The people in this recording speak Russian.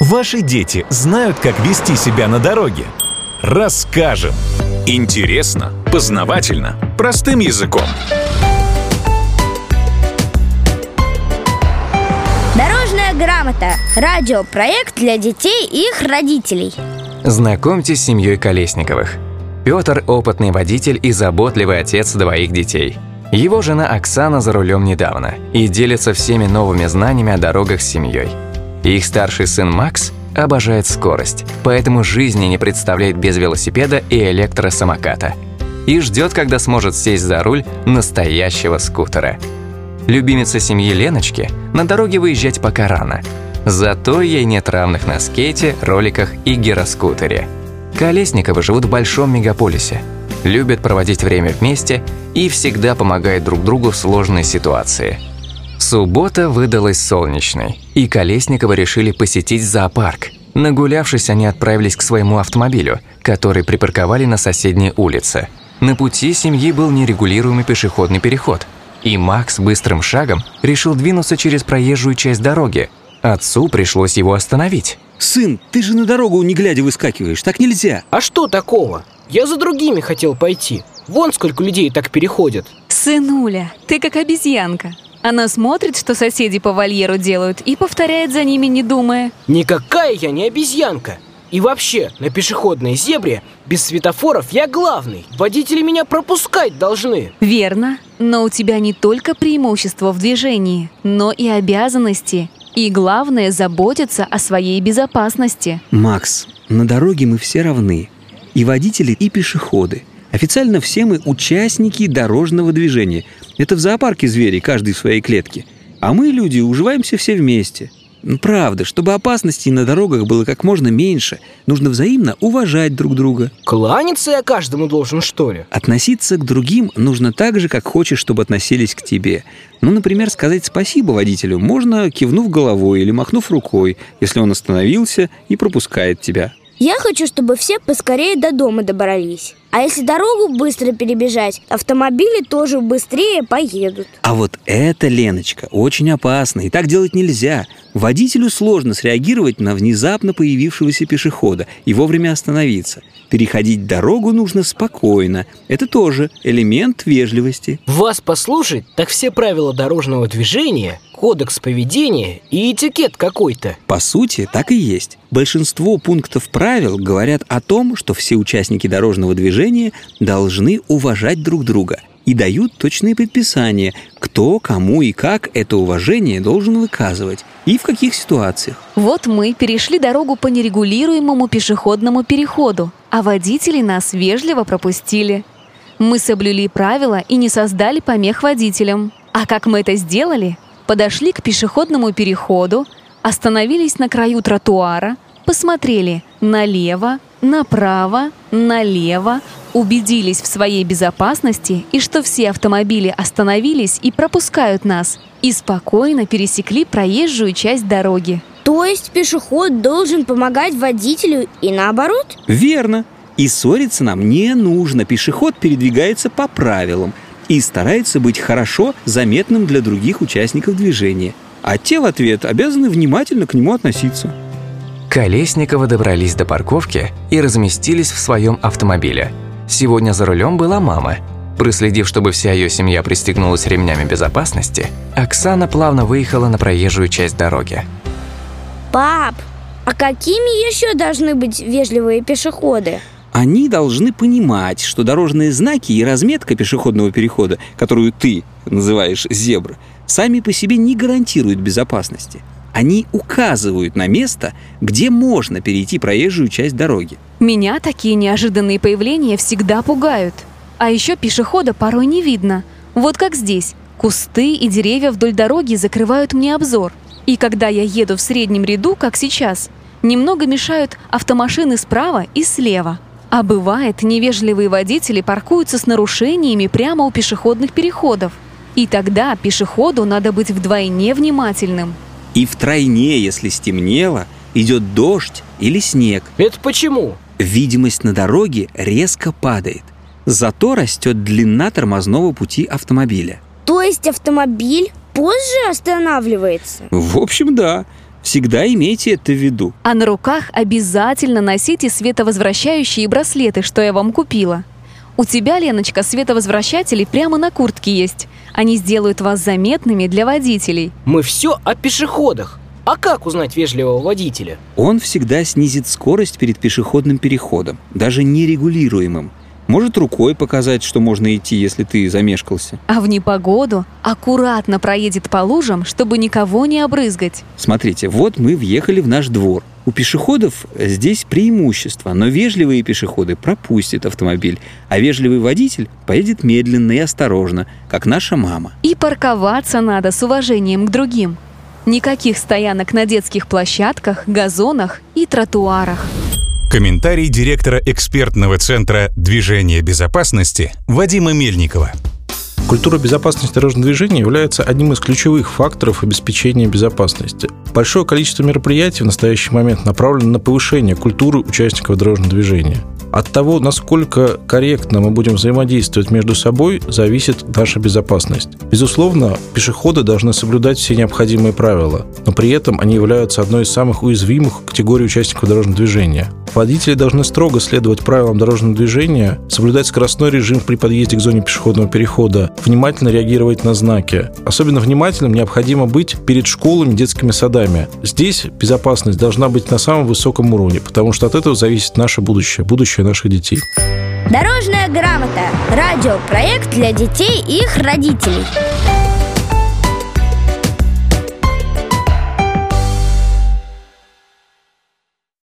Ваши дети знают, как вести себя на дороге? Расскажем. Интересно, познавательно, простым языком. Дорожная грамота. Радиопроект для детей и их родителей. Знакомьтесь с семьей Колесниковых. Петр – опытный водитель и заботливый отец двоих детей. Его жена Оксана за рулем недавно и делится всеми новыми знаниями о дорогах с семьей. Их старший сын Макс обожает скорость, поэтому жизни не представляет без велосипеда и электросамоката. И ждет, когда сможет сесть за руль настоящего скутера. Любимица семьи Леночки на дороге выезжать пока рано. Зато ей нет равных на скейте, роликах и гироскутере. Колесниковы живут в большом мегаполисе, любят проводить время вместе и всегда помогают друг другу в сложной ситуации – Суббота выдалась солнечной, и Колесниковы решили посетить зоопарк. Нагулявшись, они отправились к своему автомобилю, который припарковали на соседней улице. На пути семьи был нерегулируемый пешеходный переход, и Макс быстрым шагом решил двинуться через проезжую часть дороги. Отцу пришлось его остановить. Сын, ты же на дорогу не глядя выскакиваешь, так нельзя. А что такого? Я за другими хотел пойти. Вон сколько людей так переходят. Сынуля, ты как обезьянка. Она смотрит, что соседи по вольеру делают, и повторяет за ними, не думая. Никакая я не обезьянка. И вообще, на пешеходной зебре без светофоров я главный. Водители меня пропускать должны. Верно. Но у тебя не только преимущество в движении, но и обязанности. И главное, заботиться о своей безопасности. Макс, на дороге мы все равны. И водители, и пешеходы. Официально все мы участники дорожного движения. Это в зоопарке звери, каждый в своей клетке. А мы, люди, уживаемся все вместе. Ну, правда, чтобы опасностей на дорогах было как можно меньше, нужно взаимно уважать друг друга. Кланяться я каждому должен, что ли? Относиться к другим нужно так же, как хочешь, чтобы относились к тебе. Ну, например, сказать спасибо водителю можно, кивнув головой или махнув рукой, если он остановился и пропускает тебя. Я хочу, чтобы все поскорее до дома добрались. А если дорогу быстро перебежать, автомобили тоже быстрее поедут. А вот это, Леночка, очень опасно, и так делать нельзя. Водителю сложно среагировать на внезапно появившегося пешехода и вовремя остановиться. Переходить дорогу нужно спокойно. Это тоже элемент вежливости. Вас послушать, так все правила дорожного движения, кодекс поведения и этикет какой-то. По сути, так и есть. Большинство пунктов правил говорят о том, что все участники дорожного движения должны уважать друг друга и дают точные предписания, кто, кому и как это уважение должен выказывать и в каких ситуациях. Вот мы перешли дорогу по нерегулируемому пешеходному переходу, а водители нас вежливо пропустили. Мы соблюли правила и не создали помех водителям. А как мы это сделали? Подошли к пешеходному переходу, остановились на краю тротуара, посмотрели налево, направо, налево, убедились в своей безопасности и что все автомобили остановились и пропускают нас, и спокойно пересекли проезжую часть дороги. То есть пешеход должен помогать водителю и наоборот? Верно. И ссориться нам не нужно. Пешеход передвигается по правилам и старается быть хорошо заметным для других участников движения. А те в ответ обязаны внимательно к нему относиться. Колесниковы добрались до парковки и разместились в своем автомобиле. Сегодня за рулем была мама. Проследив, чтобы вся ее семья пристегнулась ремнями безопасности, Оксана плавно выехала на проезжую часть дороги. Пап, а какими еще должны быть вежливые пешеходы? Они должны понимать, что дорожные знаки и разметка пешеходного перехода, которую ты называешь зебра, сами по себе не гарантируют безопасности. Они указывают на место, где можно перейти проезжую часть дороги. Меня такие неожиданные появления всегда пугают. А еще пешехода порой не видно. Вот как здесь. Кусты и деревья вдоль дороги закрывают мне обзор. И когда я еду в среднем ряду, как сейчас, немного мешают автомашины справа и слева. А бывает, невежливые водители паркуются с нарушениями прямо у пешеходных переходов. И тогда пешеходу надо быть вдвойне внимательным. И втройне, если стемнело, идет дождь или снег. Это почему? Видимость на дороге резко падает. Зато растет длина тормозного пути автомобиля. То есть автомобиль позже останавливается? В общем, да. Всегда имейте это в виду. А на руках обязательно носите световозвращающие браслеты, что я вам купила. У тебя, Леночка, световозвращатели прямо на куртке есть. Они сделают вас заметными для водителей. Мы все о пешеходах. А как узнать вежливого водителя? Он всегда снизит скорость перед пешеходным переходом, даже нерегулируемым. Может рукой показать, что можно идти, если ты замешкался. А в непогоду аккуратно проедет по лужам, чтобы никого не обрызгать. Смотрите, вот мы въехали в наш двор. У пешеходов здесь преимущество, но вежливые пешеходы пропустят автомобиль, а вежливый водитель поедет медленно и осторожно, как наша мама. И парковаться надо с уважением к другим. Никаких стоянок на детских площадках, газонах и тротуарах. Комментарий директора экспертного центра движения безопасности Вадима Мельникова. Культура безопасности дорожного движения является одним из ключевых факторов обеспечения безопасности. Большое количество мероприятий в настоящий момент направлено на повышение культуры участников дорожного движения. От того, насколько корректно мы будем взаимодействовать между собой, зависит наша безопасность. Безусловно, пешеходы должны соблюдать все необходимые правила, но при этом они являются одной из самых уязвимых категорий участников дорожного движения. Водители должны строго следовать правилам дорожного движения, соблюдать скоростной режим при подъезде к зоне пешеходного перехода, внимательно реагировать на знаки. Особенно внимательным необходимо быть перед школами, детскими садами. Здесь безопасность должна быть на самом высоком уровне, потому что от этого зависит наше будущее, будущее наших детей. Дорожная грамота. Радиопроект для детей и их родителей.